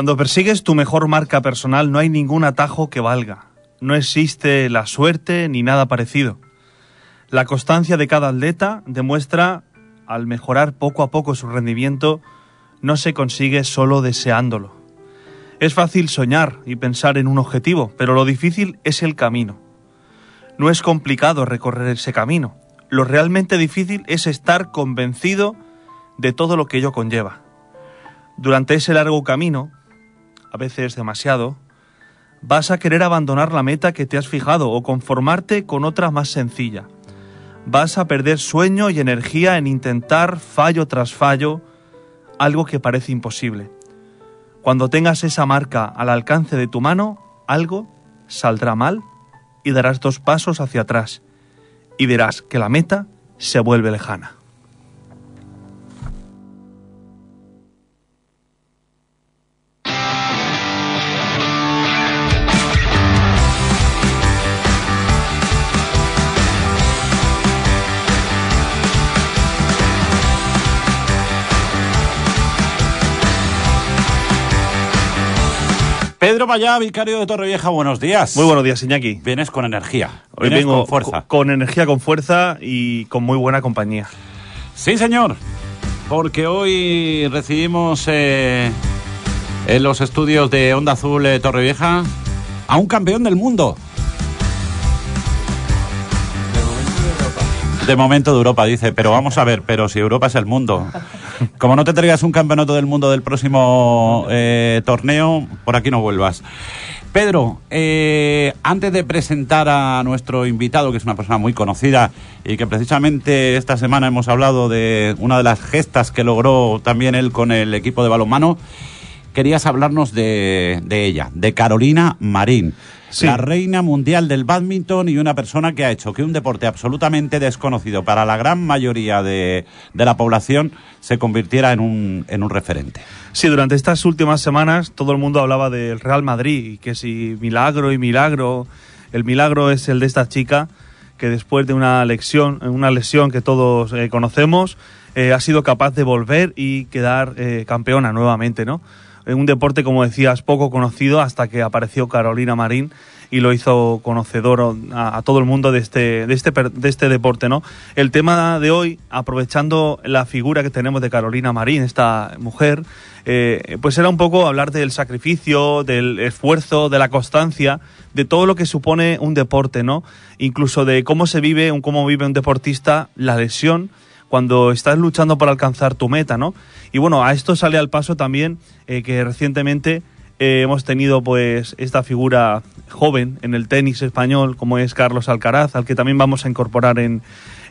Cuando persigues tu mejor marca personal no hay ningún atajo que valga. No existe la suerte ni nada parecido. La constancia de cada atleta demuestra, al mejorar poco a poco su rendimiento, no se consigue solo deseándolo. Es fácil soñar y pensar en un objetivo, pero lo difícil es el camino. No es complicado recorrer ese camino. Lo realmente difícil es estar convencido de todo lo que ello conlleva. Durante ese largo camino, a veces demasiado, vas a querer abandonar la meta que te has fijado o conformarte con otra más sencilla. Vas a perder sueño y energía en intentar fallo tras fallo algo que parece imposible. Cuando tengas esa marca al alcance de tu mano, algo saldrá mal y darás dos pasos hacia atrás y verás que la meta se vuelve lejana. Pedro Mayá, vicario de Torrevieja, buenos días. Muy buenos días, Iñaki. Vienes con energía. Hoy Vienes vengo con fuerza. co- con energía, con fuerza y con muy buena compañía. Sí, señor. Porque hoy recibimos eh, en los estudios de Onda Azul eh, Torrevieja a un campeón del mundo. De momento de Europa, dice, pero vamos a ver, pero si Europa es el mundo. Como no te traigas un campeonato del mundo del próximo eh, torneo, por aquí no vuelvas. Pedro, eh, antes de presentar a nuestro invitado, que es una persona muy conocida y que precisamente esta semana hemos hablado de una de las gestas que logró también él con el equipo de balonmano, querías hablarnos de, de ella, de Carolina Marín, Sí. la reina mundial del badminton y una persona que ha hecho que un deporte absolutamente desconocido para la gran mayoría de, de la población se convirtiera en un, en un referente. Sí, durante estas últimas semanas todo el mundo hablaba del Real Madrid y que si milagro y milagro. El milagro es el de esta chica que después de una lesión, una lesión que todos eh, conocemos, eh, ha sido capaz de volver y quedar eh, campeona nuevamente, ¿no? Un deporte, como decías, poco conocido hasta que apareció Carolina Marín y lo hizo conocedor a, todo el mundo de este, de, este, de este deporte, ¿no? El tema de hoy, aprovechando la figura que tenemos de Carolina Marín, esta mujer, eh, pues era un poco hablar del sacrificio, del esfuerzo, de la constancia, de todo lo que supone un deporte, ¿no? Incluso de cómo se vive, un, cómo vive un deportista la lesión cuando estás luchando por alcanzar tu meta, ¿no? Y bueno, a esto sale al paso también eh, que recientemente eh, hemos tenido pues esta figura joven en el tenis español como es Carlos Alcaraz, al que también vamos a incorporar en,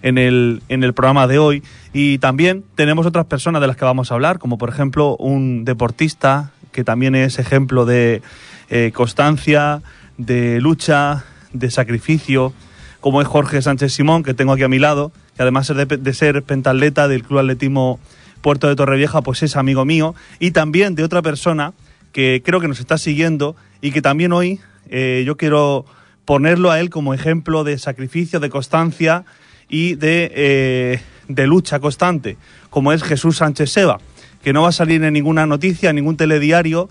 en, el, en el programa de hoy. Y también tenemos otras personas de las que vamos a hablar, como por ejemplo un deportista que también es ejemplo de eh, constancia, de lucha, de sacrificio, como es Jorge Sánchez Simón, que tengo aquí a mi lado, que además de, ser pentatleta del Club Atletismo Puerto de Torrevieja, pues es amigo mío, y también de otra persona que creo que nos está siguiendo y que también hoy eh, yo quiero ponerlo a él como ejemplo de sacrificio, de constancia y de, eh, de lucha constante, como es Jesús Sánchez Seba, que no va a salir en ninguna noticia, en ningún telediario,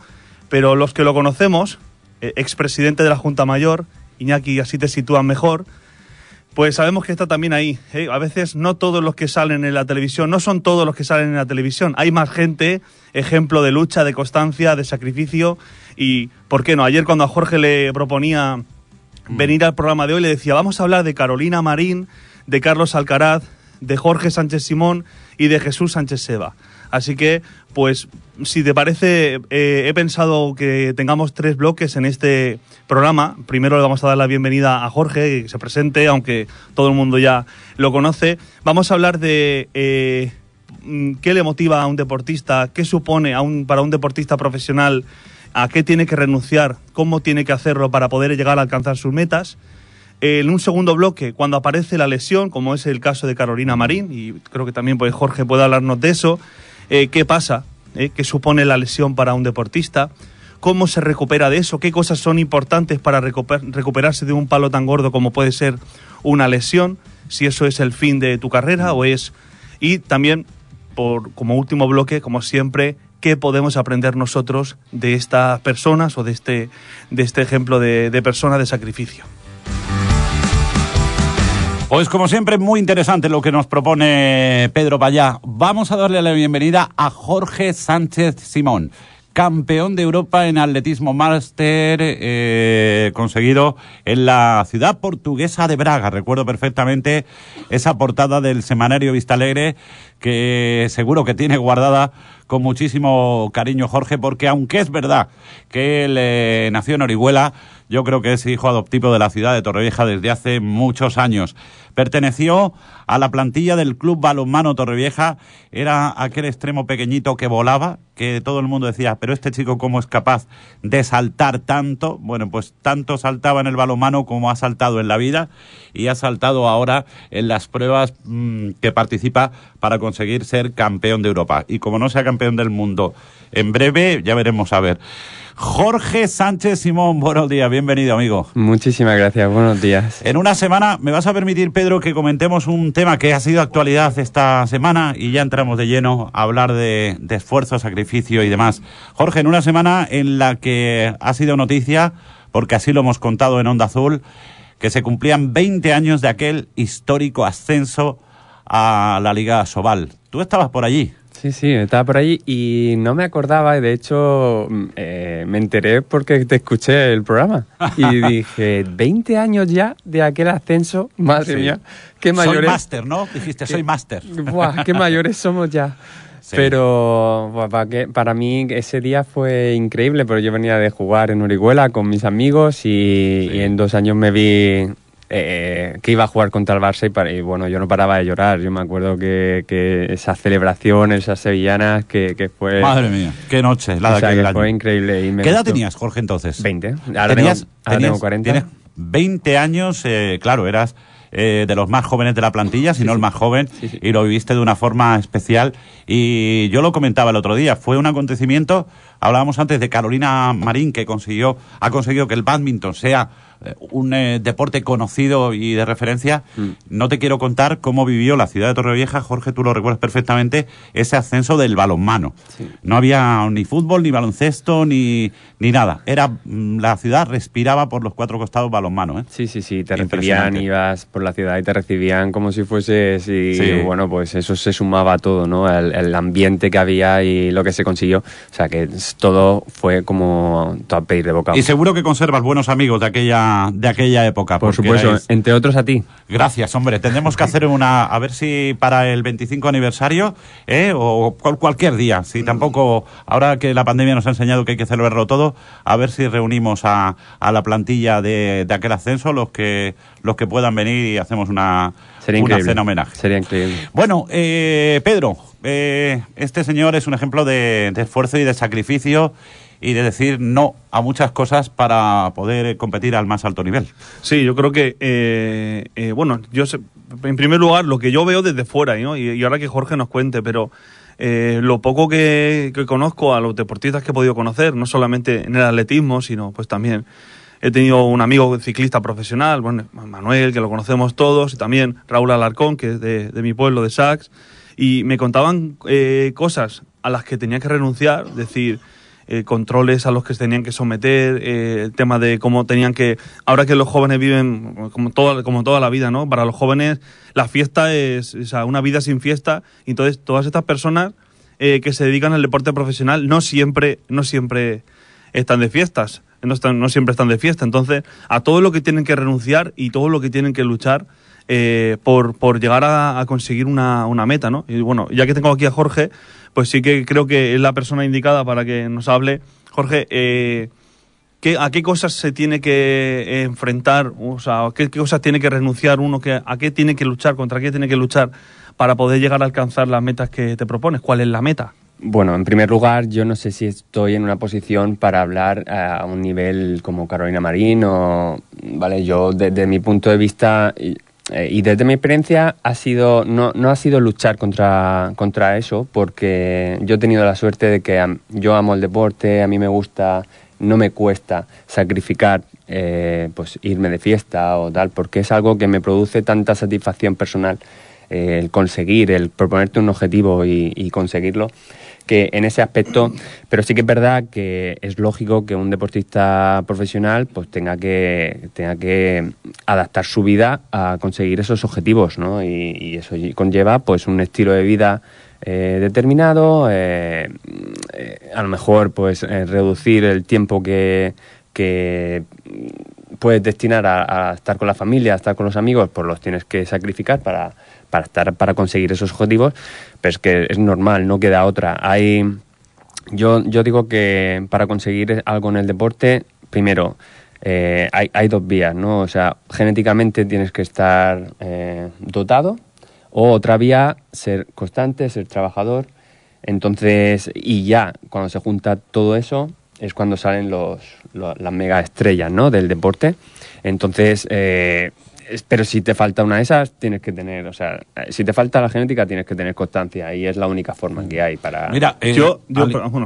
pero los que lo conocemos, eh, expresidente de la Junta Mayor, Iñaki, así te sitúan mejor, pues sabemos que está también ahí. ¿eh? A veces no todos los que salen en la televisión, no son todos los que salen en la televisión. Hay más gente, ejemplo de lucha, de constancia, de sacrificio. Y, ¿por qué no? Ayer cuando a Jorge le proponía venir al programa de hoy, le decía, vamos a hablar de Carolina Marín, de Carlos Alcaraz, de Jorge Sánchez Simón y de Jesús Sánchez Seba. Así que, pues, si te parece, eh, he pensado que tengamos tres bloques en este programa. Primero le vamos a dar la bienvenida a Jorge, que se presente, aunque todo el mundo ya lo conoce. Vamos a hablar de eh, mm, qué le motiva a un deportista, qué supone a un, para un deportista profesional, a qué tiene que renunciar, cómo tiene que hacerlo para poder llegar a alcanzar sus metas. En un segundo bloque, cuando aparece la lesión, como es el caso de Carolina Marín, y creo que también pues, Jorge puede hablarnos de eso, eh, qué pasa, eh, qué supone la lesión para un deportista, cómo se recupera de eso, qué cosas son importantes para recuper- recuperarse de un palo tan gordo como puede ser una lesión, si eso es el fin de tu carrera o es... Y también, por, como último bloque, como siempre, qué podemos aprender nosotros de estas personas o de este, de este ejemplo de persona de sacrificio. Pues como siempre, muy interesante lo que nos propone Pedro Payá. Vamos a darle la bienvenida a Jorge Sánchez Simón, campeón de Europa en atletismo máster eh, conseguido en la ciudad portuguesa de Braga. Recuerdo perfectamente esa portada del semanario Vista Alegre que seguro que tiene guardada con muchísimo cariño Jorge, porque aunque es verdad que él eh, nació en Orihuela, yo creo que es hijo adoptivo de la ciudad de Torrevieja desde hace muchos años. Perteneció a la plantilla del Club Balonmano Torrevieja. Era aquel extremo pequeñito que volaba, que todo el mundo decía, pero este chico cómo es capaz de saltar tanto. Bueno, pues tanto saltaba en el balonmano como ha saltado en la vida y ha saltado ahora en las pruebas mmm, que participa para conseguir ser campeón de Europa. Y como no sea campeón del mundo en breve, ya veremos a ver. Jorge Sánchez Simón, buenos días, bienvenido amigo. Muchísimas gracias, buenos días. En una semana, me vas a permitir Pedro que comentemos un tema que ha sido actualidad esta semana y ya entramos de lleno a hablar de, de esfuerzo, sacrificio y demás. Jorge, en una semana en la que ha sido noticia, porque así lo hemos contado en Onda Azul, que se cumplían 20 años de aquel histórico ascenso a la Liga Sobal. ¿Tú estabas por allí? Sí, sí, estaba por allí y no me acordaba y de hecho eh, me enteré porque te escuché el programa y dije, 20 años ya de aquel ascenso, madre Sí. mía, qué mayores... Soy máster, ¿no? Dijiste, soy máster. Buah, qué mayores somos ya. Sí. Pero buah, para, que- para mí ese día fue increíble, porque yo venía de jugar en Orihuela con mis amigos y, Sí. y en dos años me vi eh, que iba a jugar contra el Barça y, para- y bueno, yo no paraba de llorar. Yo me acuerdo que, que esa celebración, esas sevillanas, que, que fue... Madre mía, qué noche, la o sea, que año. fue increíble. Y me ¿Qué edad tenías, Jorge, entonces? 20. Ahora, tenías, tengo, ahora tenías- tengo 40. tienes 20 años, eh, claro, eras eh, de los más jóvenes de la plantilla, si Sí, no el más joven, Sí, sí. y lo viviste de una forma especial. Y yo lo comentaba el otro día, fue un acontecimiento, hablábamos antes de Carolina Marín, que consiguió, ha conseguido que el badminton sea eh, un eh, deporte conocido y de referencia. Mm. No te quiero contar cómo vivió la ciudad de Torrevieja, Jorge, tú lo recuerdas perfectamente, ese ascenso del balonmano. Sí. No había ni fútbol, ni baloncesto, ni, ni nada. Era mm, La ciudad respiraba por los cuatro costados balonmano. ¿eh? Sí, sí, sí, te recibían, ibas por la ciudad y te recibían como si fueses y Sí. bueno, pues eso se sumaba a todo, ¿no? El, el ambiente que había y lo que se consiguió. O sea, que todo fue como todo a pedir de boca. Y seguro que conservas buenos amigos de aquella, de aquella época. por supuesto, erais- entre otros a ti. Gracias, hombre. Tendremos que hacer una, a ver si para el 25 aniversario, ¿eh? o cual- cualquier día, si tampoco, ahora que la pandemia nos ha enseñado que hay que celebrarlo todo, a ver si reunimos a, a la plantilla de, de aquel ascenso, los que, los que puedan venir y hacemos una, Sería una cena homenaje. Sería increíble. Bueno, eh, Pedro, eh, este señor es un ejemplo de, de esfuerzo y de sacrificio y de decir no a muchas cosas para poder eh, competir al más alto nivel. Sí, yo creo que, eh, eh, bueno, yo sé- en primer lugar, lo que yo veo desde fuera, ¿no? y, y ahora que Jorge nos cuente, pero lo poco que, conozco a los deportistas que he podido conocer, no solamente en el atletismo, sino pues también he tenido un amigo ciclista profesional, bueno, Manuel, que lo conocemos todos, y también Raúl Alarcón, que es de, mi pueblo, de Sax, y me contaban cosas a las que tenía que renunciar, decir, eh, controles a los que se tenían que someter, eh, el tema de cómo tenían que, ahora que los jóvenes viven como toda, como toda la vida, ¿no? Para los jóvenes la fiesta es, o sea, una vida sin fiesta, entonces todas estas personas eh, que se dedican al deporte profesional no siempre, no siempre están de fiestas, no, están, no siempre están de fiesta, entonces a todo lo que tienen que renunciar y todo lo que tienen que luchar eh, por, por llegar a, conseguir una, una meta, ¿no? Y bueno, ya que tengo aquí a Jorge, pues sí que creo que es la persona indicada para que nos hable. Jorge, eh, ¿qué, ¿a qué cosas se tiene que enfrentar? O sea, ¿qué, qué cosas tiene que renunciar uno? Que, ¿A qué tiene que luchar? ¿Contra qué tiene que luchar para poder llegar a alcanzar las metas que te propones? ¿Cuál es la meta? Bueno, en primer lugar, yo no sé si estoy en una posición para hablar a un nivel como Carolina Marín o, vale, yo desde mi punto de vista eh, y desde mi experiencia ha sido, no, no ha sido luchar contra, contra eso, porque yo he tenido la suerte de que yo amo el deporte, a mí me gusta, no me cuesta sacrificar eh, pues irme de fiesta o tal, porque es algo que me produce tanta satisfacción personal eh, el conseguir, el proponerte un objetivo y, y conseguirlo, que en ese aspecto, pero sí que es verdad que es lógico que un deportista profesional pues tenga que, tenga que adaptar su vida a conseguir esos objetivos, ¿no? Y, eso conlleva pues un estilo de vida eh, determinado, eh, eh, a lo mejor pues reducir el tiempo que, que puedes destinar a, estar con la familia, a estar con los amigos, pues los tienes que sacrificar para, para estar para conseguir esos objetivos pero es que es normal, no queda otra. Hay, yo, yo digo que para conseguir algo en el deporte, primero, eh, hay, hay, dos vías, ¿no? O sea, genéticamente tienes que estar eh, dotado, o otra vía, ser constante, ser trabajador. Entonces, y ya, cuando se junta todo eso, es cuando salen los, las mega estrellas, ¿no? Del deporte. Entonces, eh, pero si te falta una de esas, tienes que tener, o sea, si te falta la genética, tienes que tener constancia y es la única forma que hay para... Mira, eh, yo,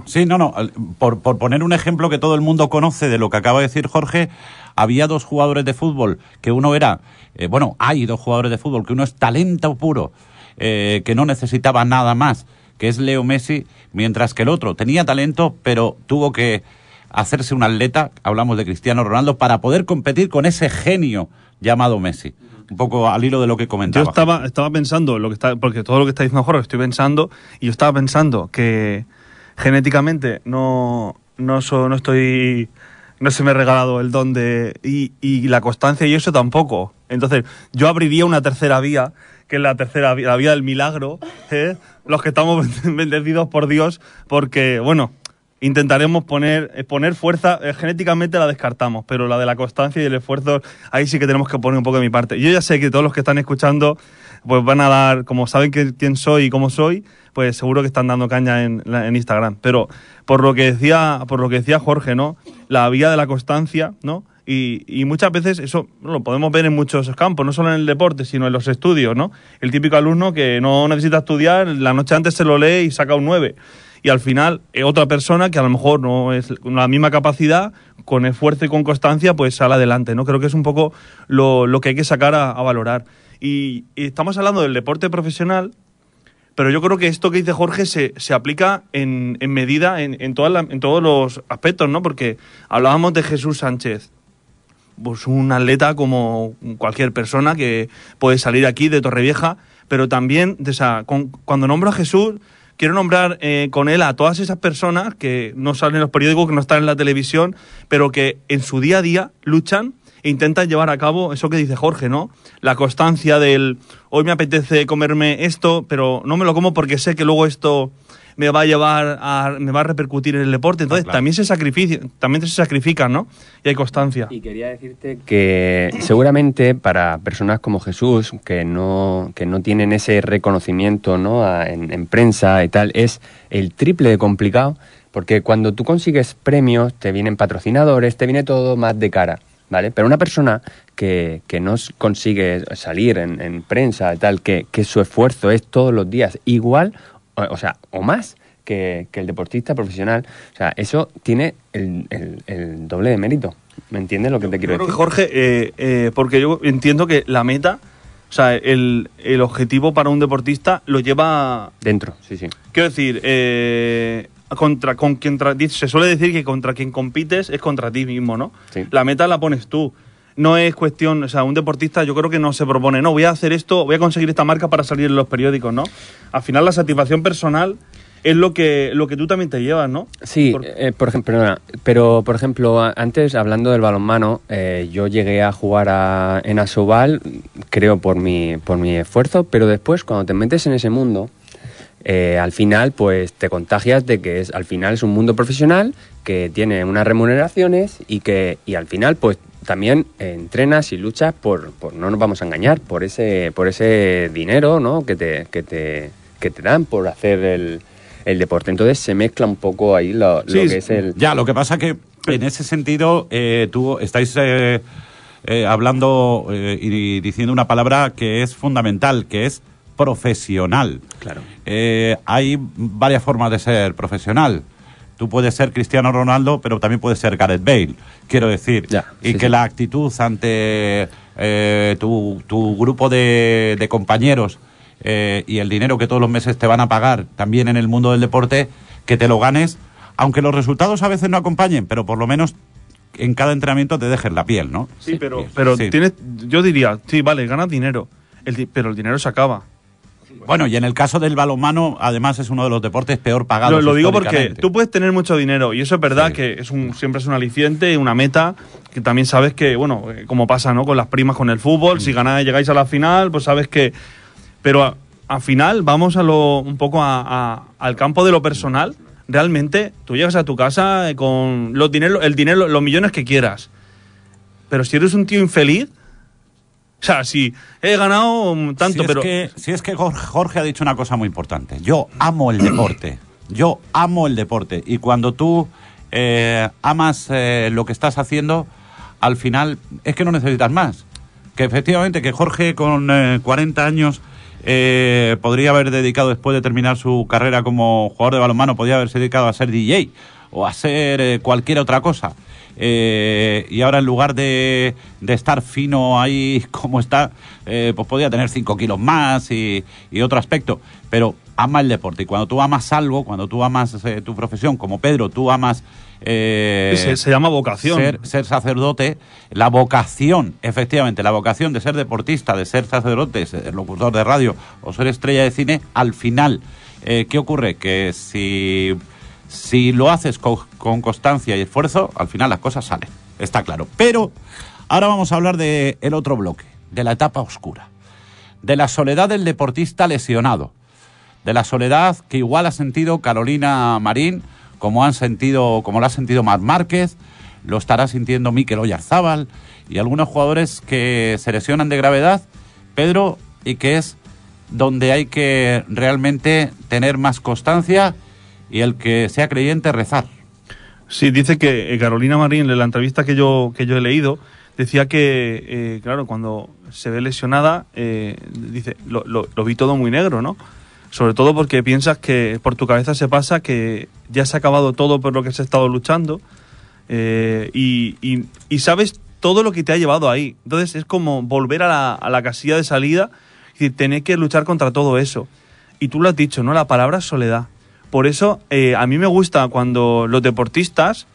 sí, no, no, por, por poner un ejemplo que todo el mundo conoce de lo que acaba de decir Jorge, había dos jugadores de fútbol, que uno era, eh, bueno, hay dos jugadores de fútbol, que uno es talento puro, eh, que no necesitaba nada más, que es Leo Messi, mientras que el otro tenía talento, pero tuvo que hacerse un atleta, hablamos de Cristiano Ronaldo, para poder competir con ese genio llamado Messi. Un poco al hilo de lo que comentaba. Yo estaba, estaba pensando, lo que está, porque todo lo que está diciendo Jorge estoy pensando, y yo estaba pensando que genéticamente no, no, no estoy no se me ha regalado el don de. Y, la constancia y eso tampoco. Entonces, yo abriría una tercera vía, que es la tercera vía, la vía del milagro, ¿eh? los que estamos bendecidos por Dios, porque, bueno, intentaremos poner, eh, poner fuerza, eh, genéticamente la descartamos, pero la de la constancia y el esfuerzo, ahí sí que tenemos que poner un poco de mi parte. Yo ya sé que todos los que están escuchando, pues van a dar, como saben quién soy y cómo soy, pues seguro que están dando caña en, en Instagram. Pero por lo que decía, por lo que decía Jorge, ¿no? La vía de la constancia, ¿no? Y, y, muchas veces eso lo podemos ver en muchos campos, no solo en el deporte, sino en los estudios, ¿no? El típico alumno que no necesita estudiar, la noche antes se lo lee y saca un 9 y al final eh, otra persona que a lo mejor no es la misma capacidad, con esfuerzo y con constancia, pues sale adelante, ¿no? Creo que es un poco lo, que hay que sacar a, valorar. Y, estamos hablando del deporte profesional, pero yo creo que esto que dice Jorge se, se aplica en, en medida en, en, en todos los aspectos, ¿no? Porque hablábamos de Jesús Sánchez, pues un atleta como cualquier persona que puede salir aquí de Torrevieja, pero también cuando nombro a Jesús quiero nombrar eh, con él a todas esas personas que no salen en los periódicos, que no están en la televisión, pero que en su día a día luchan e intentan llevar a cabo eso que dice Jorge, ¿no? La constancia del hoy me apetece comerme esto, pero no me lo como porque sé que luego esto me va a llevar a, me va a repercutir en el deporte. Entonces ah, también se sacrifican, también se sacrifican, ¿no? Y hay constancia. Y quería decirte que seguramente para personas como Jesús, que no, que no tienen ese reconocimiento ¿no? en, en prensa y tal, es el triple de complicado, porque cuando tú consigues premios, te vienen patrocinadores, te viene todo más de cara. ¿Vale? Pero una persona que, que no consigue salir en, en prensa y tal, que, que, su esfuerzo es todos los días igual o sea, o más que, el deportista profesional. O sea, eso tiene el, el, doble de mérito. ¿Me entiendes lo que te quiero decir? Jorge, eh, eh, porque yo entiendo que la meta, o sea, el, el, objetivo para un deportista lo lleva... Dentro, sí, sí. Quiero decir, eh, contra, con quien se suele decir que contra quien compites es contra ti mismo, ¿no? La meta la pones tú no es cuestión, o sea, un deportista yo creo que no se propone, no, voy a hacer esto, voy a conseguir esta marca para salir en los periódicos, ¿no? Al final la satisfacción personal es lo que, lo que tú también te llevas, ¿no? Sí, por, eh, ejemplo, pero por ejemplo, antes hablando del balonmano, eh, yo llegué a jugar en Asobal, creo por mi, por mi esfuerzo, pero después cuando te metes en ese mundo, eh, al final pues te contagias de que es, al final es un mundo profesional que tiene unas remuneraciones y que y al final pues también entrenas y luchas por, por, no nos vamos a engañar, por ese, por ese dinero ¿no? que, te, que, te, que te dan por hacer el, el deporte. Entonces se mezcla un poco ahí lo, que es el... Ya, lo que pasa que en ese sentido eh, tú estáis eh, eh, hablando y diciendo una palabra que es fundamental, que es profesional. Claro. hay varias formas de ser profesional. Tú puedes ser Cristiano Ronaldo, pero también puedes ser Gareth Bale, quiero decir. y que la actitud ante eh, tu, tu, grupo de, de compañeros eh, y el dinero que todos los meses te van a pagar también en el mundo del deporte, que te lo ganes, aunque los resultados a veces no acompañen, pero por lo menos en cada entrenamiento te dejes la piel, ¿no? Sí, pero, pero Sí. tienes, yo diría, sí, vale, ganas dinero, el pero el dinero se acaba. Bueno, y en el caso del balonmano, además es uno de los deportes peor pagados. Lo, lo digo porque tú puedes tener mucho dinero y eso es verdad Sí. que es un, siempre es un aliciente, una meta, que también sabes que, bueno, eh, como pasa ¿no? con las primas con el fútbol, Mm. si ganáis llegáis a la final, pues sabes que... Pero al final vamos a lo, un poco a- a- al campo de lo personal. Realmente tú llegas a tu casa eh, con los dinero, el dinero, los millones que quieras. Pero si eres un tío infeliz, o sea, si he ganado mm, tanto, si es pero... Que, si es que Jorge, Jorge ha dicho una cosa muy importante. Yo amo el deporte. Yo amo el deporte. Y cuando tú eh, amas eh, lo que estás haciendo, al final es que no necesitas más. Que efectivamente, que Jorge con eh, 40 años eh, podría haber dedicado, después de terminar su carrera como jugador de balonmano, podría haberse dedicado a ser DJ o a ser eh, cualquier otra cosa. Eh, y ahora en lugar de, de estar fino ahí como está, eh, pues podría tener 5 kilos más y, y otro aspecto. Pero ama el deporte. Y cuando tú amas algo, cuando tú amas eh, tu profesión, como Pedro, tú amas... se, se llama vocación. ser, ser sacerdote, la vocación, efectivamente, la vocación de ser deportista, de ser sacerdote, ser locutor de radio o ser estrella de cine, al final, ¿qué ocurre? Que si, si lo haces co- con, constancia y esfuerzo, al final las cosas salen, está claro. Pero ahora vamos a hablar del el otro bloque, de la etapa oscura, de la soledad del deportista lesionado de la soledad que igual ha sentido Carolina Marín, como han sentido, como lo ha sentido Mar Márquez, lo estará sintiendo Mikel Oyarzábal y algunos jugadores que se lesionan de gravedad, Pedro, y que es donde hay que realmente tener más constancia y el que sea creyente rezar. Sí, dice que eh, Carolina Marín, en la entrevista que yo, que yo he leído, decía que, eh, claro, cuando se ve lesionada, eh, dice, lo, lo- vi todo muy negro, ¿no? Sobre todo porque piensas que por tu cabeza se pasa que ya se ha acabado todo por lo que se ha estado luchando y sabes todo lo que te ha llevado ahí. Entonces es como volver a la, a la casilla de salida y tener que luchar contra todo eso. Y tú lo has dicho, ¿no? La palabra soledad. Por eso eh, a mí me gusta cuando los deportistas,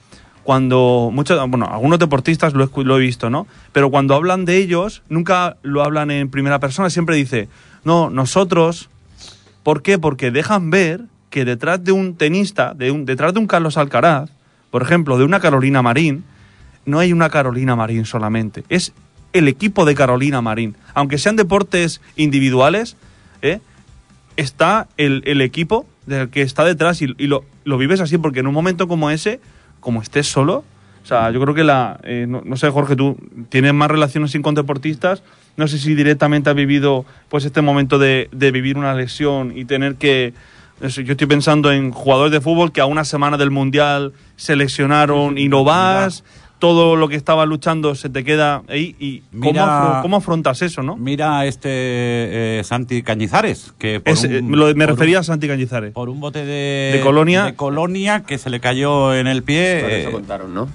cuando muchos, bueno, algunos deportistas lo he, visto, ¿no? Pero cuando hablan de ellos, nunca lo hablan en primera persona, siempre dice, no, nosotros, ¿por qué? Porque dejan ver que detrás de un tenista, de un, detrás de un Carlos Alcaraz, por ejemplo, de una Carolina Marín, no hay una Carolina Marín solamente, es el equipo de Carolina Marín. Aunque sean deportes individuales, ¿eh? está el, el equipo del que está detrás y, y lo, lo vives así, porque en un momento como ese, como estés solo, o sea, yo creo que la. eh, no, no sé, Jorge, tú tienes más relaciones sin con deportistas. No sé si directamente has vivido pues este momento de, de vivir una lesión y tener que. yo estoy pensando en jugadores de fútbol que a una semana del mundial se lesionaron y no vas. Todo lo que estaba luchando se te queda ahí. ¿Y cómo, afro- cómo afrontas eso, no? Mira a este eh, Santi Cañizares, que por Es, eh, un- me lo- me por un- refería a Santi Cañizares. por un bote de, De Colonia. de Colonia que se le cayó en el pie. Por eso eh, contaron, ¿no?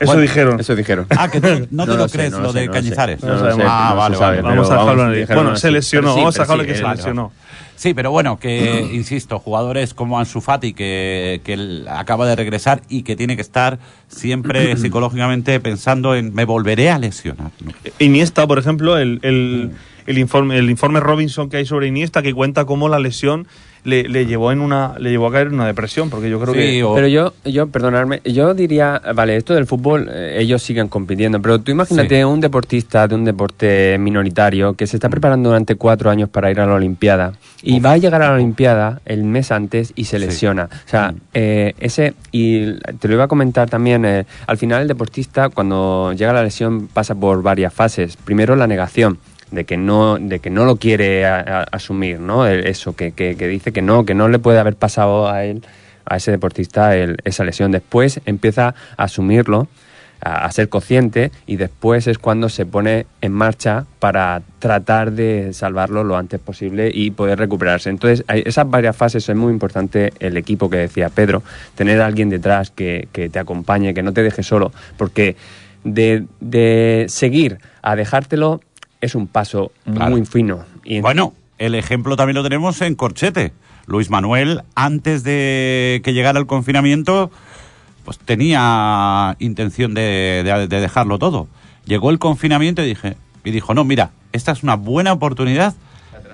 Eso bueno, dijeron. Eso dijeron. Ah, que no te lo, lo sé, crees, no lo, lo sé, de no. Cañizares. No lo sabemos. ah, no vale, vale. Vamos a dejarlo en dijeron Bueno, se lesionó, vamos a dejarlo sí, que se lesionó. Sí, pero bueno, que insisto, jugadores como Ansu Fati, que, que acaba de regresar y que tiene que estar siempre psicológicamente pensando en me volveré a lesionar. ¿no? Iniesta, por ejemplo, el, el, el informe, el informe Robinson que hay sobre Iniesta que cuenta cómo la lesión le, le llevó en una le llevó a caer en una depresión, porque yo creo Sí, que o- Pero yo, yo, perdonadme, yo diría, vale, esto del fútbol, eh, ellos siguen compitiendo, pero tú imagínate Sí. un deportista de un deporte minoritario que se está preparando durante cuatro años para ir a la Olimpiada y va a llegar a la Olimpiada el mes antes y se Sí. lesiona. O sea, Mm. eh, ese, y te lo iba a comentar también, eh, al final el deportista cuando llega a la lesión pasa por varias fases. Primero la negación de que no de que no lo quiere asumir no eso que, que, que dice que no que no le puede haber pasado a él a ese deportista el- esa lesión después empieza a asumirlo a, ser consciente y después es cuando se pone en marcha para tratar de salvarlo lo antes posible y poder recuperarse. Entonces, esas varias fases es muy importante el equipo que decía Pedro, tener a alguien detrás que, que te acompañe, que no te deje solo, porque de, de seguir a dejártelo es un paso Claro. muy fino. Y Bueno, el ejemplo también lo tenemos en Corchete. Luis Manuel, antes de que llegara el confinamiento, pues tenía intención de, de- de dejarlo todo. Llegó el confinamiento y dije, y dijo, no, mira, esta es una buena oportunidad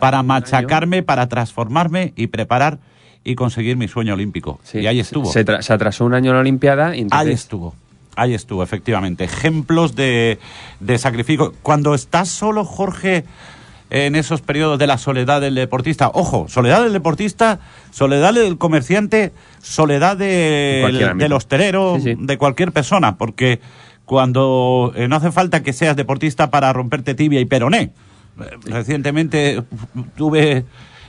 para machacarme, para transformarme y preparar y conseguir mi sueño olímpico. Sí, y ahí estuvo. Se, se atrasó un año en la Olimpiada y entonces... Ahí estuvo. Ahí estuvo, efectivamente. Ejemplos de, de sacrificio. Cuando estás solo, Jorge, en esos periodos de la soledad del deportista, ojo, soledad del deportista, soledad del comerciante, soledad de- del hostelero, Sí, sí. de cualquier persona, porque cuando eh, no hace falta que seas deportista para romperte tibia y peroné. Eh, Recientemente tuve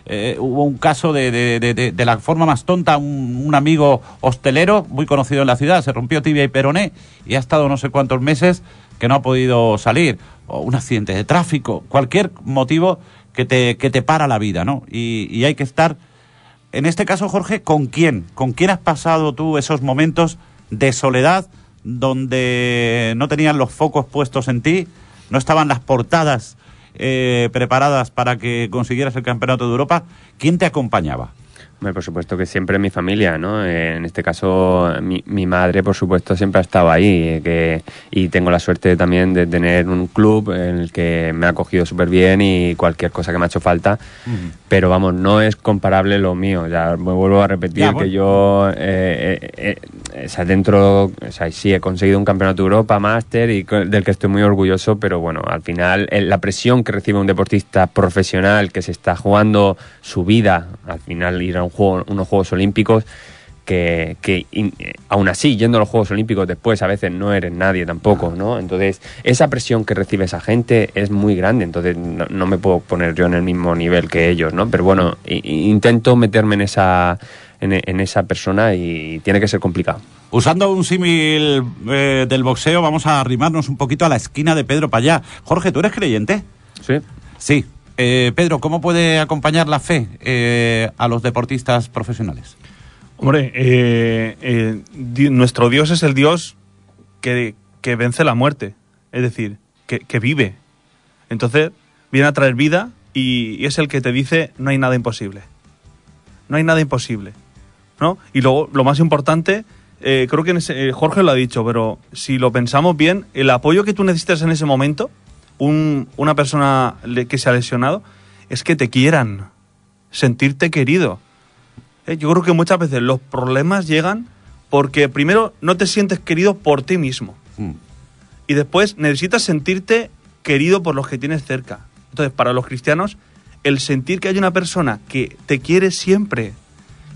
eh, hubo un caso de, de- de- de- la forma más tonta, un, un amigo hostelero muy conocido en la ciudad, se rompió tibia y peroné y ha estado no sé cuántos meses que no ha podido salir, o un accidente de tráfico, cualquier motivo que te, que te para la vida, ¿no? Y, y hay que estar, en este caso, Jorge, ¿con quién? ¿Con quién has pasado tú esos momentos de soledad donde no tenían los focos puestos en ti, no estaban las portadas eh, preparadas para que consiguieras el campeonato de Europa? ¿Quién te acompañaba? Por supuesto que siempre mi familia, ¿no? En este caso, mi, mi madre, por supuesto, siempre ha estado ahí. que, y tengo la suerte también de tener un club en el que me ha acogido súper bien y cualquier cosa que me ha hecho falta. Pero vamos, no es comparable lo mío. Ya me vuelvo a repetir Ya, bueno. que yo, eh, eh, eh, o sea, dentro, o sea, sí he conseguido un campeonato de Europa, máster, y del que estoy muy orgulloso, pero bueno, al final eh, la presión que recibe un deportista profesional que se está jugando su vida, al final ir a un juego, unos Juegos Olímpicos, que, que in- aún así, yendo a los Juegos Olímpicos después, a veces no eres nadie tampoco, ¿no? Entonces, esa presión que recibe esa gente es muy grande, entonces no, no me puedo poner yo en el mismo nivel que ellos, ¿no? Pero bueno, intento meterme en esa, en, en esa persona y tiene que ser complicado. Usando un símil eh, del boxeo, vamos a arrimarnos un poquito a la esquina de Pedro Payá. Jorge, ¿tú eres creyente? ¿Sí? Sí. Eh, Pedro, ¿cómo puede acompañar la fe eh, a los deportistas profesionales? Hombre, eh, eh, nuestro Dios es el Dios que, vence la muerte, es decir, que, vive. Entonces, viene a traer vida y, es el que te dice no hay nada imposible. No hay nada imposible. ¿no? Y luego, lo más importante, eh, creo que ese- Jorge lo ha dicho, pero si lo pensamos bien, el apoyo que tú necesitas en ese momento, un- una persona que se ha lesionado, es que te quieran, sentirte querido. Eh, Yo creo que muchas veces los problemas llegan porque primero no te sientes querido por ti mismo Mm. y después necesitas sentirte querido por los que tienes cerca. Entonces, para los cristianos, el sentir que hay una persona que te quiere siempre,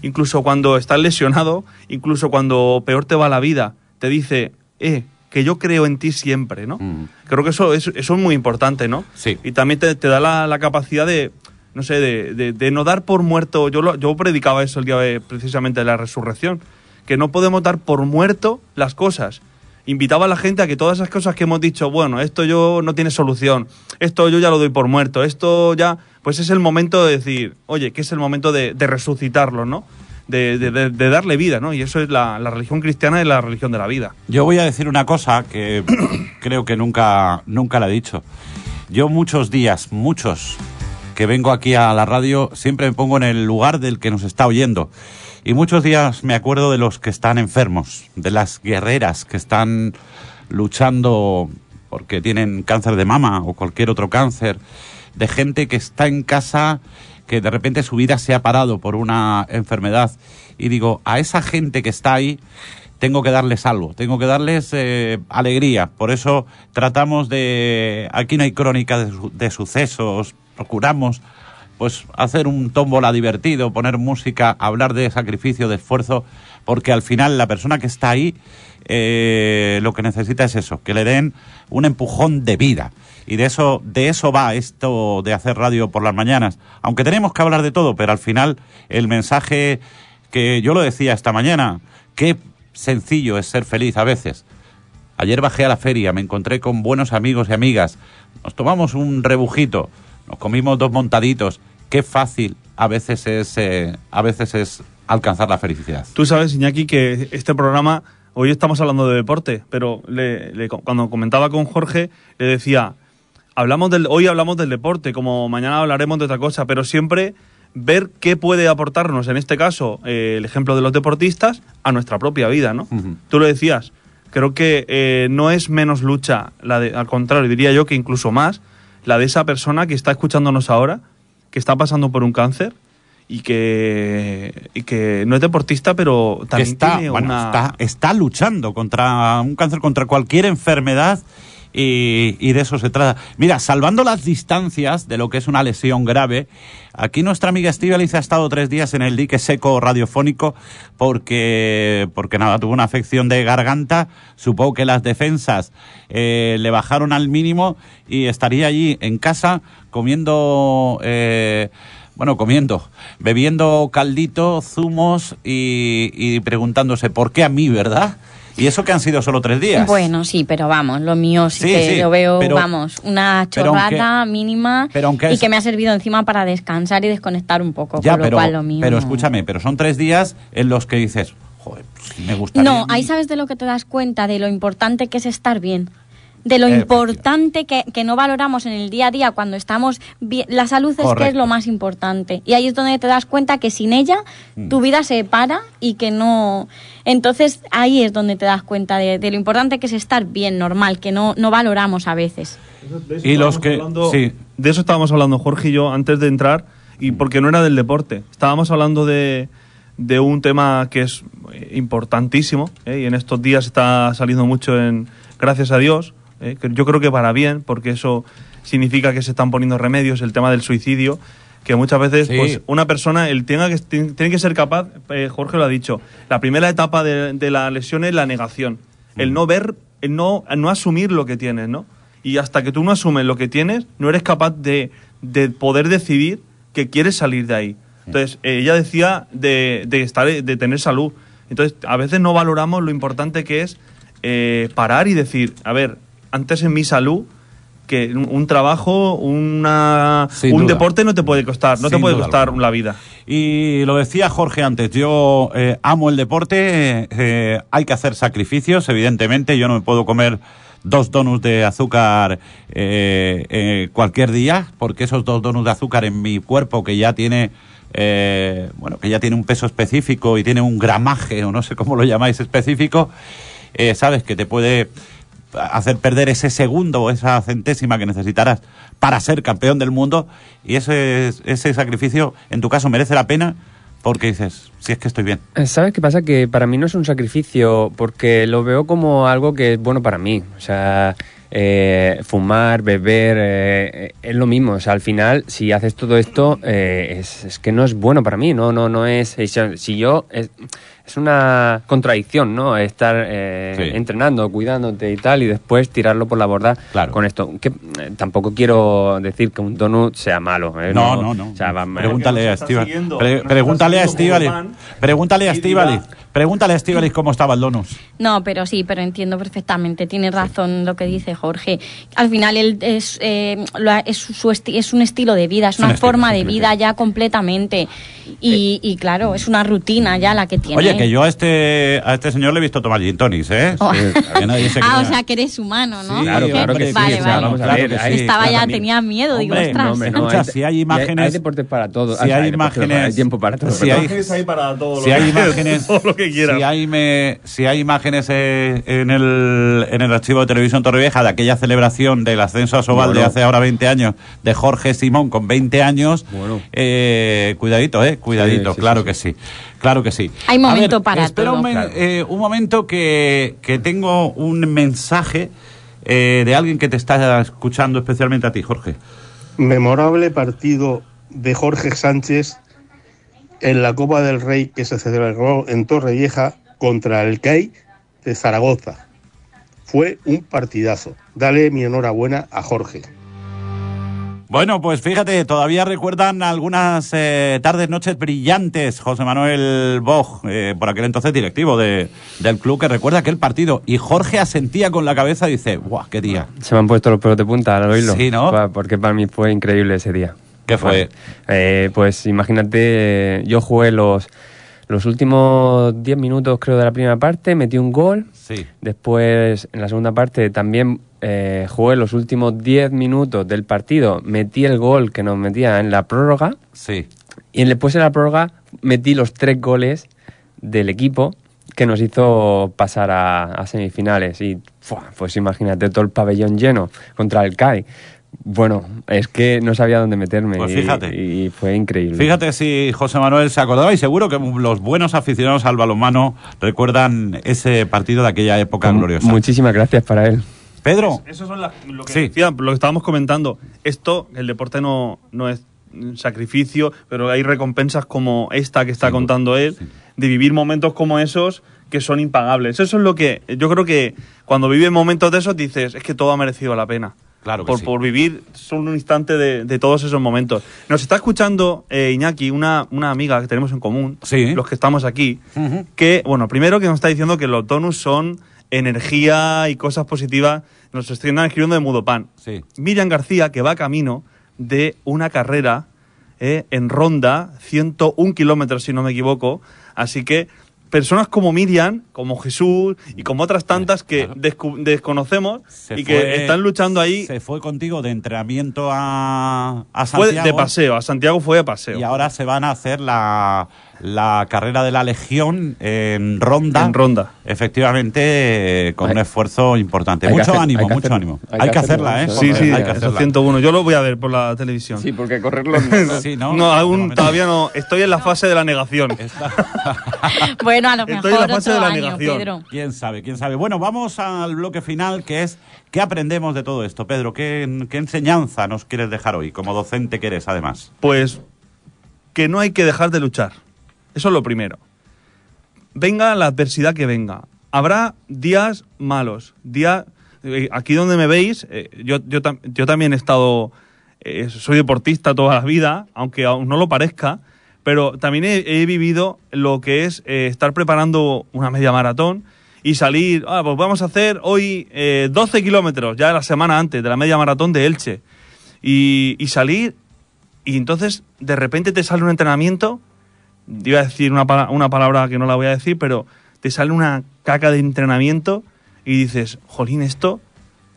incluso cuando estás lesionado, incluso cuando peor te va la vida, te dice, eh, que yo creo en ti siempre, ¿no? Mm. Creo que eso es, eso es muy importante, ¿no? Sí. Y también te, te da la, la capacidad de, no sé, de, de- de no dar por muerto. Yo, lo- yo predicaba eso el día de, precisamente de la resurrección, que no podemos dar por muerto las cosas. Invitaba a la gente a que todas esas cosas que hemos dicho, bueno, esto yo no tiene solución, esto yo ya lo doy por muerto, esto ya, pues es el momento de decir, oye, que es el momento de, de resucitarlo, ¿no? De, darle vida, ¿no? Y eso es la, la religión cristiana y la religión de la vida. Yo voy a decir una cosa que creo que nunca, nunca la he dicho. Yo muchos días, muchos, que vengo aquí a la radio, siempre me pongo en el lugar del que nos está oyendo. Y muchos días me acuerdo de los que están enfermos, de las guerreras que están luchando porque tienen cáncer de mama o cualquier otro cáncer, de gente que está en casa que de repente su vida se ha parado por una enfermedad. Y digo, a esa gente que está ahí, tengo que darles algo, tengo que darles eh, alegría. Por eso tratamos de, aquí no hay crónica de, de sucesos, procuramos pues hacer un tómbola divertido, poner música, hablar de sacrificio, de esfuerzo, porque al final la persona que está ahí eh, lo que necesita es eso, que le den un empujón de vida. Y de eso, de eso va esto de hacer radio por las mañanas. Aunque tenemos que hablar de todo, pero al final el mensaje que yo lo decía esta mañana, qué sencillo es ser feliz a veces. Ayer bajé a la feria, me encontré con buenos amigos y amigas, nos tomamos un rebujito, nos comimos dos montaditos. Qué fácil a veces es, eh, a veces es alcanzar la felicidad. Tú sabes, Iñaki, que este programa, hoy estamos hablando de deporte, pero le- cuando comentaba con Jorge, le decía, hablamos del, hoy hablamos del deporte, como mañana hablaremos de otra cosa, pero siempre ver qué puede aportarnos, en este caso, eh, el ejemplo de los deportistas, a nuestra propia vida, ¿no? Ujú. Tú lo decías, creo que eh, no es menos lucha, la de, al contrario, diría yo que incluso más, la de esa persona que está escuchándonos ahora, que está pasando por un cáncer y que, y que no es deportista, pero también está, tiene bueno, una... está, está luchando contra un cáncer, contra cualquier enfermedad y, de eso se trata. Mira, salvando las distancias de lo que es una lesión grave, aquí nuestra amiga Estivaliz ha estado tres días en el dique seco radiofónico porque, porque nada, tuvo una afección de garganta, supongo que las defensas eh, le bajaron al mínimo y estaría allí en casa comiendo... eh, bueno, comiendo, bebiendo caldito, zumos y, y preguntándose por qué a mí, ¿verdad? Y eso que han sido solo tres días. Bueno, sí, pero vamos, lo mío sí, Sí, que sí, lo veo, pero- vamos, una pero aunque- chorrada mínima pero aunque y es- que me ha servido encima para descansar y desconectar un poco, ya, con lo pero, cual lo mío... pero escúchame, pero son tres días en los que dices, joder, me gustaría. No, a mí". ahí sabes de lo que te das cuenta, de lo importante que es estar bien. De lo importante que, que no valoramos en el día a día cuando estamos bien. La salud es que es lo más importante. Y ahí es donde te das cuenta que sin ella Mm. tu vida se para y que no... Entonces ahí es donde te das cuenta de, de lo importante que es estar bien, normal, que no, no valoramos a veces. De eso Y los estábamos que- hablando- sí. De eso estábamos hablando Jorge y yo antes de entrar, y porque no era del deporte. Estábamos hablando de, de un tema que es eh, importantísimo, ¿eh? y en estos días está saliendo mucho en Gracias a Dios, ¿eh? yo creo que para bien, porque eso significa que se están poniendo remedios, el tema del suicidio, que muchas veces Sí. pues una persona el tenga que, tiene tiene que ser capaz, eh, Jorge lo ha dicho, la primera etapa de, de la lesión es la negación, el no ver, el no, no asumir lo que tienes, ¿no? Y hasta que tú no asumes lo que tienes, no eres capaz de, de poder decidir que quieres salir de ahí. Entonces, eh, ella decía de, de estar, de tener salud. Entonces, a veces no valoramos lo importante que es eh, parar y decir, a ver, antes en mi salud, que un, trabajo, una, Sin un duda. deporte no te puede costar, no te puede costar alguna. la vida. Y lo decía Jorge antes, yo eh, amo el deporte, eh, hay que hacer sacrificios, evidentemente, yo no me puedo comer dos donuts de azúcar eh, cualquier día, porque esos dos donuts de azúcar en mi cuerpo que ya tiene... bueno, que ya tiene un peso específico y tiene un gramaje, o no sé cómo lo llamáis específico, sabes que te puede hacer perder ese segundo o esa centésima que necesitarás para ser campeón del mundo y ese, ese sacrificio en tu caso merece la pena porque dices, si es que estoy bien. Eh, ¿Sabes qué pasa? Que para mí no es un sacrificio porque lo veo como algo que es bueno para mí. O sea, eh, fumar, beber, eh, es lo mismo. O sea, al final, si haces todo esto, es, que no es bueno para mí. No, no, no es. Si yo. Es una contradicción, ¿no? Estar eh, Sí. entrenando, cuidándote y tal, y después tirarlo por la borda Claro. con esto. Que eh, tampoco quiero decir que un donut sea malo. ¿eh? No, no, no. O sea, va- pregúntale a Estivali. Pre- pregúntale a Estivali. Pregúntale a Estivali. Pregúntale a Estivali cómo estaba el donus. No, pero sí, pero entiendo perfectamente. Tiene razón lo que dice Jorge. Al final él es, eh, lo ha- es, su esti- es un estilo de vida, es un una forma de vida ya completamente. Y, y claro, es una rutina ya la que tiene. Oye, que yo a este, a este señor le he visto tomar gin tonics, ¿eh? Oh. Ah, o sea que eres humano, ¿no? Sí, Claro, ¿Qué? claro que sí. Vale, vale. vamos a ver. Estaba ya, también- tenía miedo, digo, ostras. No, hombre, no, Escucha, hay- si hay imágenes- Hay, deportes para todo. si hay para- imágenes- Hay tiempo para todo. si hay- Imágenes ahí para todo si hay imágenes, todo lo que quieras. si hay, me- si hay imágenes eh, en, el, en el archivo de televisión Torrevieja de aquella celebración del ascenso a Sobal de hace ahora 20 años, de Jorge Simón con 20 años, Bueno. eh, cuidadito, eh, cuidadito, Sí, sí, claro sí, que sí, claro que sí. Hay momento ver, para espera todo. Un, Claro. eh, un momento que, que tengo un mensaje eh, de alguien que te está escuchando especialmente a ti, Jorge. Memorable partido de Jorge Sánchez en la Copa del Rey que se celebró en Torrevieja contra el CAI de Zaragoza. Fue un partidazo. Dale mi enhorabuena a Jorge. Bueno, pues fíjate, todavía recuerdan algunas eh, tardes, noches brillantes, José Manuel Boj, eh, por aquel entonces directivo de, del club, que recuerda aquel partido. Y Jorge asentía con la cabeza y dice, ¡guau, qué día! Se me han puesto los pelos de punta al oírlo. Sí, ¿no? Porque para mí fue increíble ese día. ¿Qué fue? Eh, pues imagínate, yo jugué los, los últimos 10 minutos, creo, de la primera parte, metí un gol. Sí. Después, en la segunda parte, también eh, jugué los últimos 10 minutos del partido, metí el gol que nos metía en la prórroga. Sí. Y después en la prórroga metí los tres goles del equipo que nos hizo pasar a, a semifinales. Y pues imagínate todo el pabellón lleno contra el CAI. Bueno, es que no sabía dónde meterme Pues y- fíjate. y, fue increíble. Fíjate si José Manuel se acordaba y seguro que los buenos aficionados al balonmano recuerdan ese partido de aquella época Mu- gloriosa. Muchísimas gracias para él. Pedro, Eso son las- lo que Sí. decía, lo que estábamos comentando. Esto, el deporte no, no es sacrificio, pero hay recompensas como esta que está contando él, sí. de vivir momentos como esos que son impagables. Eso es lo que yo creo que cuando vives momentos de esos dices, es que todo ha merecido la pena. Claro por, sí. por vivir solo un instante de, de todos esos momentos. Nos está escuchando eh, Iñaki, una, una amiga que tenemos en común, Sí. los que estamos aquí, que, bueno, primero que nos está diciendo que los donuts son energía y cosas positivas. Nos están escribiendo de Mudopan. Sí. Miriam García, que va camino de una carrera eh, en ronda, 101 kilómetros, si no me equivoco. Así que personas como Miriam, como Jesús y como otras tantas que Claro. desconocemos se y que están luchando ahí. Se fue contigo de entrenamiento a, a Fue Santiago. de paseo, a Santiago fue de paseo. Y ahora se van a hacer la, la carrera de la Legión en ronda. En ronda. Efectivamente, eh, con Hay- un esfuerzo importante. mucho hacer- ánimo, mucho ánimo. Hay Hay, que hacerla, ¿eh? Sí, sí, hay que hacerla. 101. Yo lo voy a ver por la televisión. Sí, porque correrlo... Sí, ¿no? Aún todavía no. Estoy en la fase de la negación. Bueno, a lo Estoy mejor en la fase de la año, negación. Pedro. ¿Quién sabe? ¿Quién sabe? Bueno, vamos al bloque final, que es ¿qué aprendemos de todo esto? Pedro, ¿qué, qué enseñanza nos quieres dejar hoy, como docente que eres, además? Pues que no hay que dejar de luchar. Eso es lo primero. Venga la adversidad que venga. Habrá días malos. Días. eh, aquí donde me veis, eh, yo, yo, tam- yo también he estado. eh, soy deportista toda la vida, aunque aún no lo parezca. Pero también he, vivido lo que es eh, estar preparando una media maratón y salir. Ah, pues vamos a hacer hoy eh, 12 kilómetros, ya la semana antes de la media maratón de Elche. Y salir y entonces de repente te sale un entrenamiento, iba a decir una, una palabra que no la voy a decir, pero te sale una caca de entrenamiento y dices, jolín, esto...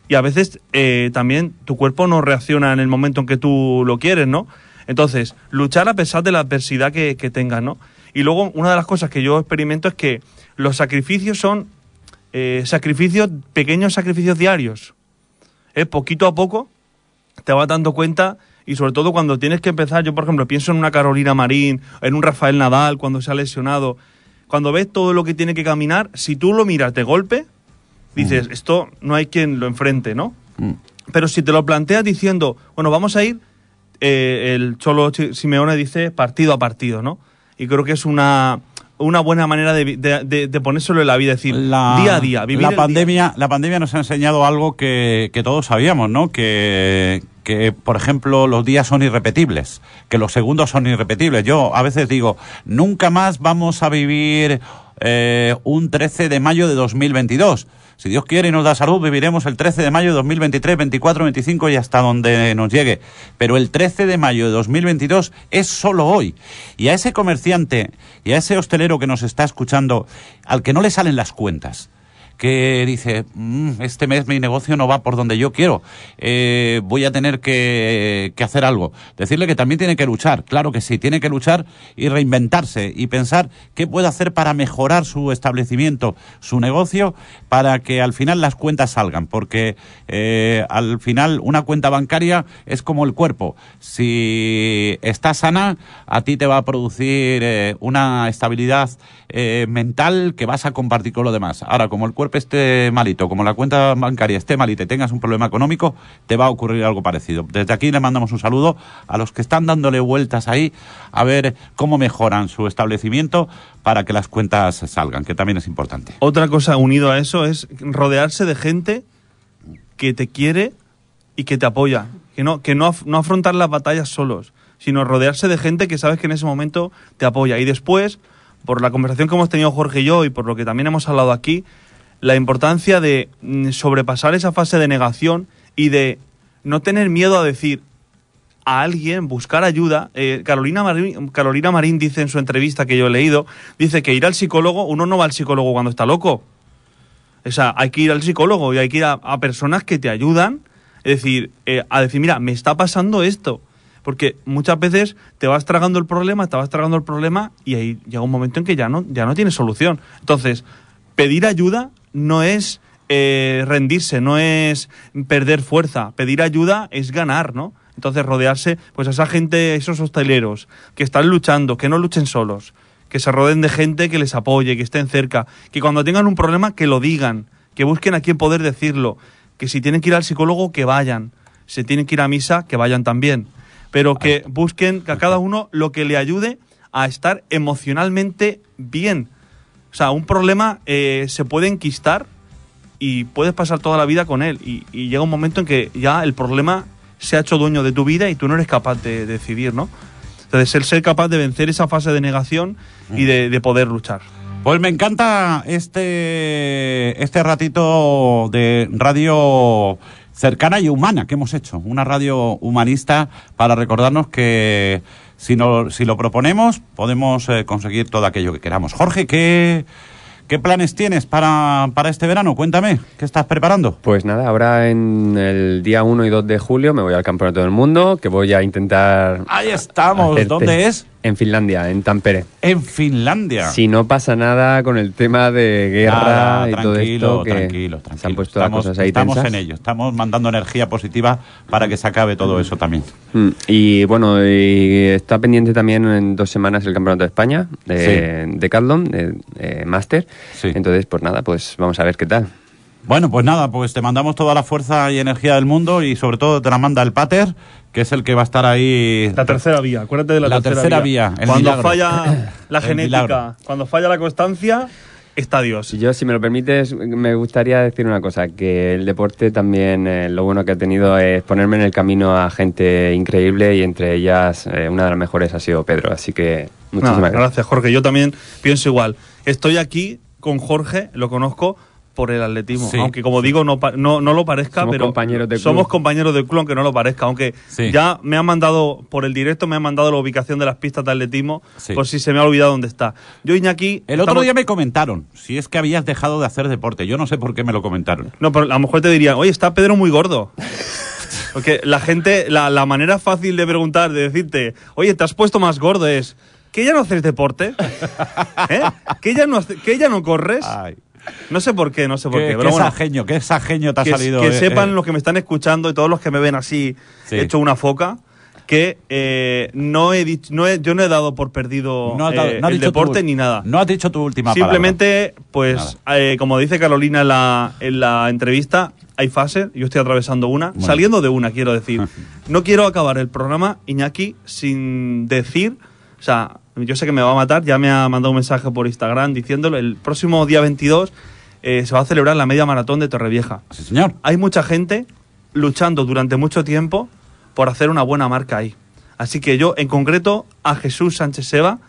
Y a veces eh, también tu cuerpo no reacciona en el momento en que tú lo quieres, ¿no? Entonces, luchar a pesar de la adversidad que, tengas, ¿no? Y luego, una de las cosas que yo experimento es que los sacrificios son eh, sacrificios, pequeños sacrificios diarios. Poquito a poco te vas dando cuenta y sobre todo cuando tienes que empezar, yo por ejemplo pienso en una Carolina Marín, en un Rafael Nadal cuando se ha lesionado, cuando ves todo lo que tiene que caminar, si tú lo miras de golpe, dices, esto no hay quien lo enfrente, ¿no? Pero si te lo planteas diciendo, bueno, vamos a ir, eh, el Cholo Simeone dice partido a partido, ¿no? Y creo que es una, una buena manera de, de, de- de ponérselo en la vida, es decir, La- día a día, vivir la día. pandemia, la pandemia nos ha enseñado algo que, que todos sabíamos, ¿no? Que, que, por ejemplo, los días son irrepetibles, que los segundos son irrepetibles. Yo a veces digo, nunca más vamos a vivir eh, un 13 de mayo de 2022. Si Dios quiere y nos da salud, viviremos el 13 de mayo de 2023, 24, 25 y hasta donde nos llegue. Pero el 13 de mayo de 2022 es solo hoy. Y a ese comerciante y a ese hostelero que nos está escuchando, al que no le salen las cuentas, que dice, "Mm, este mes mi negocio no va por donde yo quiero, eh, voy a tener que, hacer algo. Decirle que también tiene que luchar, claro que sí, tiene que luchar y reinventarse y pensar qué puede hacer para mejorar su establecimiento, su negocio, para que al final las cuentas salgan, porque eh, al final una cuenta bancaria es como el cuerpo. Si está sana, a ti te va a producir eh, una estabilidad mental que vas a compartir con los demás. Ahora, como el cuerpo esté malito, como la cuenta bancaria esté malita y tengas un problema económico, te va a ocurrir algo parecido. Desde aquí le mandamos un saludo a los que están dándole vueltas ahí a ver cómo mejoran su establecimiento para que las cuentas salgan, que también es importante. Otra cosa unido a eso es rodearse de gente que te quiere y que te apoya. Que no, que no, no afrontar las batallas solos, sino rodearse de gente que sabes que en ese momento te apoya. Y después, por la conversación que hemos tenido Jorge y yo y por lo que también hemos hablado aquí, la importancia de mm, sobrepasar esa fase de negación y de no tener miedo a decir a alguien, buscar ayuda. Eh, Carolina, Marín, Carolina Marín dice en su entrevista que yo he leído, dice que ir al psicólogo, uno no va al psicólogo cuando está loco. O sea, hay que ir al psicólogo y hay que ir a, personas que te ayudan. Es decir, eh, a decir, mira, me está pasando esto. Porque muchas veces te vas tragando el problema, te vas tragando el problema y ahí llega un momento en que ya no, ya no tienes solución. Entonces, pedir ayuda no es eh, rendirse, no es perder fuerza. Pedir ayuda es ganar, ¿no? Entonces, rodearse, pues a esa gente, esos hosteleros que están luchando, que no luchen solos, que se rodeen de gente que les apoye, que estén cerca, que cuando tengan un problema, que lo digan, que busquen a quien poder decirlo, que si tienen que ir al psicólogo, que vayan, si tienen que ir a misa, que vayan también, pero que busquen a cada uno lo que le ayude a estar emocionalmente bien. O sea, un problema eh, se puede enquistar y puedes pasar toda la vida con él. Y, llega un momento en que ya el problema se ha hecho dueño de tu vida y tú no eres capaz de decidir, ¿no? Entonces, el ser capaz de vencer esa fase de negación y de, de poder luchar. Pues me encanta este, este ratito de radio cercana y humana que hemos hecho. Una radio humanista para recordarnos que si, no, si lo proponemos podemos eh, conseguir todo aquello que queramos. Jorge, ¿qué, ¿Qué planes tienes para, para este verano? Cuéntame, ¿qué estás preparando? Pues nada, ahora en el día 1 y 2 de julio me voy al Campeonato del Mundo, que voy a intentar... Ahí estamos, ¿dónde es? En Finlandia, en Tampere. En Finlandia. Si no pasa nada con el tema de guerra y todo tranquilo, esto, que tranquilo, se han tranquilo. puesto las estamos, cosas ahí estamos tensas. en ello, estamos mandando energía positiva para que se acabe todo eso también. Mm, Y bueno, y está pendiente también en dos semanas el Campeonato de España de Decathlon, de, de Master. Sí. Entonces, pues nada, pues vamos a ver qué tal. Bueno, pues nada, pues te mandamos toda la fuerza y energía del mundo y sobre todo te la manda el Pater, que es el que va a estar ahí. La tercera vía, acuérdate de la, La tercera vía, el cuando milagro. falla la genética, cuando falla la constancia, está Dios. Yo, si me lo permites, me gustaría decir una cosa, que el deporte también, eh, lo bueno que ha tenido es ponerme en el camino a gente increíble y entre ellas eh, una de las mejores ha sido Pedro, así que muchísimas gracias. gracias, Jorge. Yo también pienso igual. Estoy aquí con Jorge, lo conozco por el atletismo. Sí, aunque, como digo, no, pa- no, no lo parezca, Somos pero compañeros de somos compañeros del club, aunque no lo parezca. Aunque Sí. ya me han mandado, por el directo, me han mandado la ubicación de las pistas de atletismo, Sí. por si se me ha olvidado dónde está. Yo, Iñaki. El otro día me comentaron si es que habías dejado de hacer deporte. Yo no sé por qué me lo comentaron. No, pero a lo mejor te dirían, oye, está Pedro muy gordo. Porque la gente, la, la manera fácil de preguntar, de decirte, oye, te has puesto más gordo es, ¿que ya no haces deporte? ¿Eh? ¿Que ya no, hace- que ya no corres? Ay, No sé por qué, no sé por qué, qué. qué bueno, sajeño, qué sajeño te ha que, salido. que eh, sepan eh. los que me están escuchando y todos los que me ven así, Sí. hecho una foca, que eh, no he dicho, no he- yo no he dado por perdido No dado- eh, el tu- deporte ni nada. No has dicho tu última Simplemente, pues, eh, como dice Carolina en la, en la entrevista, hay fases, yo estoy atravesando una, Bueno. saliendo de una, quiero decir. No quiero acabar el programa, Iñaki, sin decir, o sea, yo sé que me va a matar, ya me ha mandado un mensaje por Instagram diciéndolo, el próximo día 22 eh, se va a celebrar la media maratón de Torrevieja. Sí, señor. Hay mucha gente luchando durante mucho tiempo por hacer una buena marca ahí. Así que yo, en concreto, a Jesús Sánchez Seba,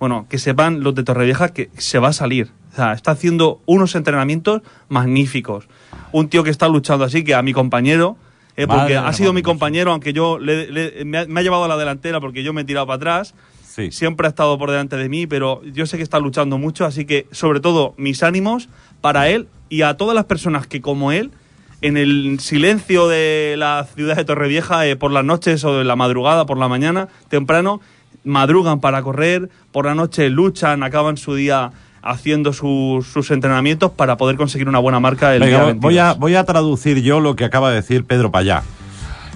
bueno, que sepan los de Torrevieja que se va a salir. O sea, está haciendo unos entrenamientos magníficos. Un tío que está luchando así, que a mi compañero, eh, Madre porque del ha sido amor mi compañero, aunque yo le- le- me, ha, me ha llevado a la delantera porque yo me he tirado para atrás. Sí. Siempre ha estado por delante de mí, pero yo sé que está luchando mucho, así que sobre todo mis ánimos para él y a todas las personas que como él, en el silencio de la ciudad de Torrevieja, eh, por las noches o de la madrugada, por la mañana, temprano, madrugan para correr, por la noche luchan, acaban su día haciendo sus, sus entrenamientos para poder conseguir una buena marca el Venga, día voy- voy, 22. a, voy a traducir yo lo que acaba de decir Pedro Payá.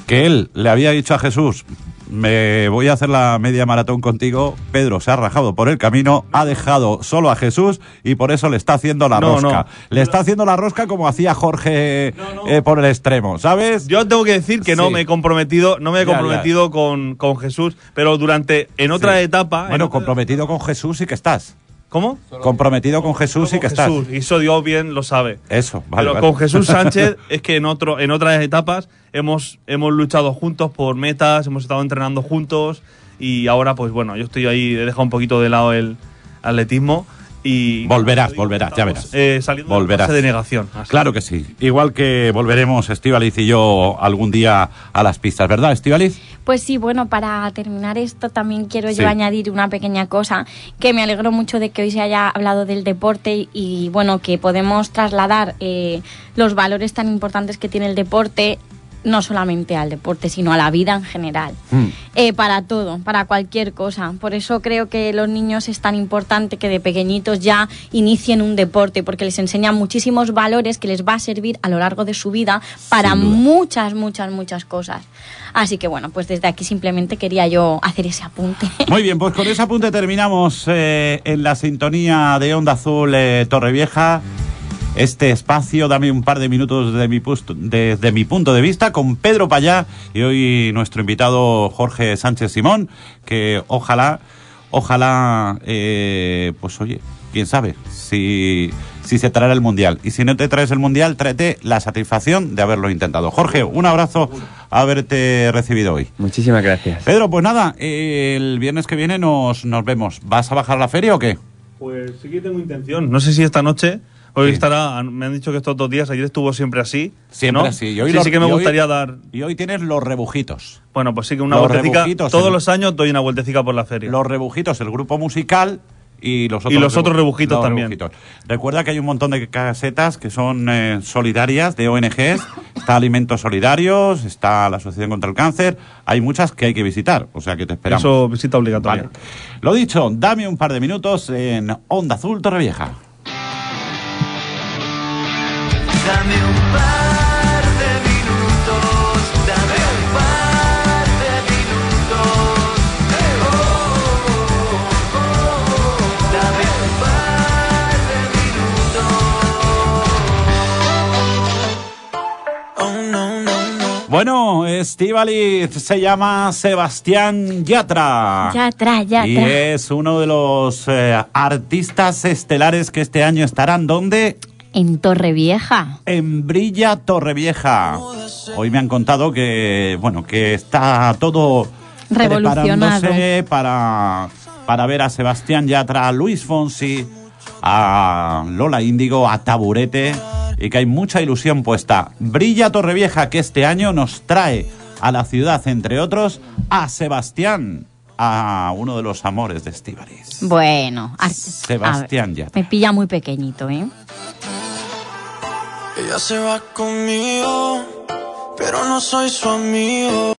Que él le había dicho a Jesús, me voy a hacer la media maratón contigo. Pedro se ha rajado por el camino, ha dejado solo a Jesús y por eso le está haciendo la No, rosca. no. Le está haciendo la rosca como hacía Jorge eh, por el extremo, ¿sabes? Yo tengo que decir que no me he comprometido, no me he Ya, ya. comprometido Con, con Jesús, pero durante, en otra Sí. etapa. en Bueno, otra- comprometido con Jesús sí que estás. ¿Cómo? Comprometido con Jesús sí que estás. Jesús, y eso Dios bien lo sabe. Eso, vale. Pero vale. con Jesús Sánchez es que en otro, en otras etapas hemos, hemos luchado juntos por metas, hemos estado entrenando juntos y ahora pues bueno, yo estoy ahí, he dejado un poquito de lado el atletismo y Volverás, volverás, ya verás. eh, saliendo de la Volverás. de negación. Así. Claro que sí. Igual que volveremos Estivaliz y yo algún día a las pistas, ¿verdad, Estivaliz? Pues sí, bueno, para terminar esto también quiero Sí. yo añadir una pequeña cosa, que me alegro mucho de que hoy se haya hablado del deporte y, y, bueno, que podemos trasladar eh, los valores tan importantes que tiene el deporte no solamente al deporte, sino a la vida en general. Mm. Eh, para todo, para cualquier cosa. Por eso creo que los niños es tan importante que de pequeñitos ya inicien un deporte, porque les enseñan muchísimos valores que les va a servir a lo largo de su vida para muchas, muchas, muchas cosas. Así que bueno, pues desde aquí simplemente quería yo hacer ese apunte. Muy bien, pues con ese apunte terminamos eh, en la sintonía de Onda Azul eh, Torrevieja. Este espacio, dame un par de minutos de mi, pust- desde mi punto de vista con Pedro Payá y hoy nuestro invitado Jorge Sánchez Simón, que ojalá, ojalá, eh, pues oye, quién sabe, si, si se traerá el Mundial. Y si no te traes el Mundial, tráete la satisfacción de haberlo intentado. Jorge, un abrazo, haberte recibido hoy. Muchísimas gracias. Pedro, pues nada, eh, el viernes que viene nos, nos vemos. ¿Vas a bajar la feria o qué? Pues sí que tengo intención. No sé si esta noche, hoy Sí. estará, me han dicho que estos dos días, ayer estuvo siempre así. Siempre ¿no? así. Y hoy sí, sí que me hoy- gustaría dar. Y hoy tienes los rebujitos. Bueno, pues sí que una Los vueltecica. rebujitos, Todos el- los años doy una vueltecica por la feria. Los rebujitos, el grupo musical y los otros, Y los otros rebujitos los también. rebujitos. Recuerda que hay un montón de casetas que son eh, solidarias de ONGs. Está Alimentos Solidarios, está la Asociación contra el Cáncer. Hay muchas que hay que visitar, o sea que te esperamos. Eso visita obligatoria. Vale. Lo dicho, dame un par de minutos en Onda Azul Torrevieja. Bueno, Estivaliz se llama Sebastián Yatra. Ya atrás, ya Y es uno de los eh, artistas estelares que este año estarán. Donde En Torrevieja. en Brilla Torrevieja. Hoy me han contado que bueno que está todo Revolucionado. preparándose para para ver a Sebastián Yatra, a Luis Fonsi, a Lola Índigo, a Taburete y que hay mucha ilusión puesta. Brilla Torrevieja que este año nos trae a la ciudad entre otros a Sebastián, a uno de los amores de Estíbaliz. Bueno, Sebastián a ver, Yatra. Me pilla muy pequeñito, ¿eh? Ella se va conmigo, pero no soy su amigo.